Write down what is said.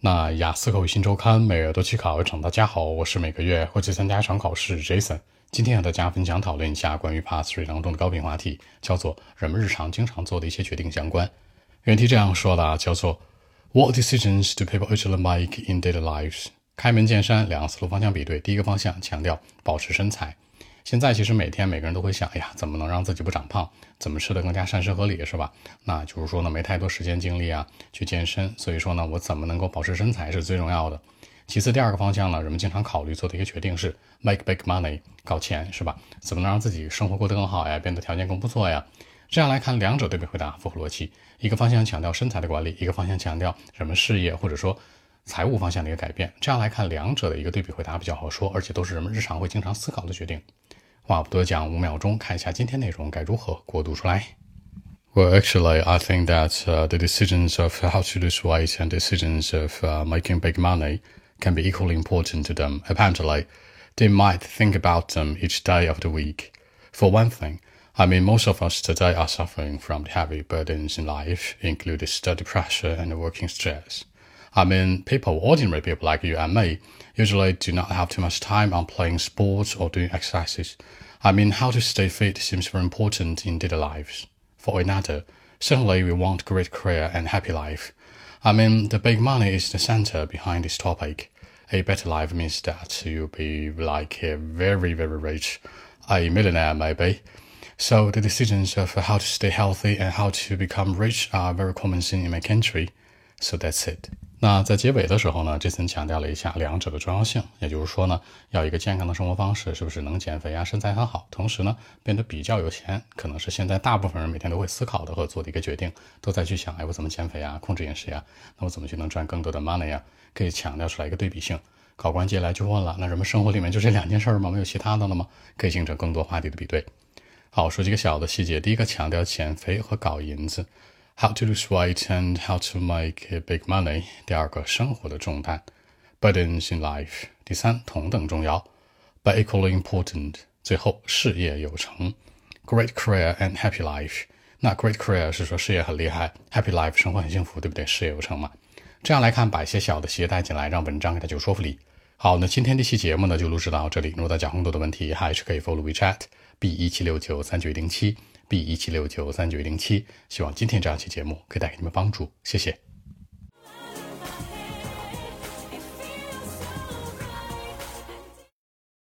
那雅思口语新周刊每月都去考一场，大家好，我是每个月会去参加一场考试 Jason。今天和大家分享讨论一下关于 Pass Three 当中的高频话题，叫做人们日常经常做的一些决定相关。原题这样说的啊，叫做 What decisions do people usually make in daily lives？开门见山，两个思路方向比对。第一个方向强调保持身材。现在其实每天每个人都会想，哎呀，怎么能让自己不长胖？怎么吃的更加膳食合理，是吧？那就是说呢，没太多时间精力啊去健身，所以说呢，我怎么能够保持身材是最重要的。其次，第二个方向呢，人们经常考虑做的一个决定是 make big money，搞钱，是吧？怎么能让自己生活过得更好呀，变得条件更不错呀？这样来看，两者对比回答符合逻辑。一个方向强调身材的管理，一个方向强调人们事业或者说财务方向的一个改变。这样来看，两者的一个对比回答比较好说，而且都是人们日常会经常思考的决定。话不多讲，五秒钟看一下今天内容该如何过渡出来。Well, actually, I think that uh, the decisions of how to lose weight and decisions of uh, making big money can be equally important to them. Apparently, they might think about them each day of the week. For one thing, I mean, most of us today are suffering from the heavy burdens in life, including study pressure and working stress. I mean, people, ordinary people like you and me, usually do not have too much time on playing sports or doing exercises. I mean, how to stay fit seems very important in daily lives. For another, certainly we want great career and happy life. I mean, the big money is the center behind this topic. A better life means that you'll be like a very, very rich, a millionaire maybe. So the decisions of how to stay healthy and how to become rich are very common in my country. So that's it. 那在结尾的时候呢，这森强调了一下两者的重要性，也就是说呢，要一个健康的生活方式，是不是能减肥啊，身材很好，同时呢，变得比较有钱，可能是现在大部分人每天都会思考的和做的一个决定，都在去想，哎，我怎么减肥啊，控制饮食呀，那我怎么去能赚更多的 money 呀？可以强调出来一个对比性。考官接下来就问了，那人们生活里面就这两件事吗？没有其他的了吗？可以形成更多话题的比对。好，说几个小的细节，第一个强调减肥和搞银子。How to lose weight and how to make big money。第二个，生活的重担，burdens in life。第三，同等重要，but equally important。最后，事业有成，great career and happy life。那 great career 是说事业很厉害，happy life 生活很幸福，对不对？事业有成嘛。这样来看，把一些小的细节带进来，让文章给它有说服力。好，那今天这期节目呢，就录制到这里。如果大家有更多的问题，还是可以 follow WeChat b 一七六九三九零七。B 一七六九三九零七，希望今天这样一期节目可以带给你们帮助，谢谢。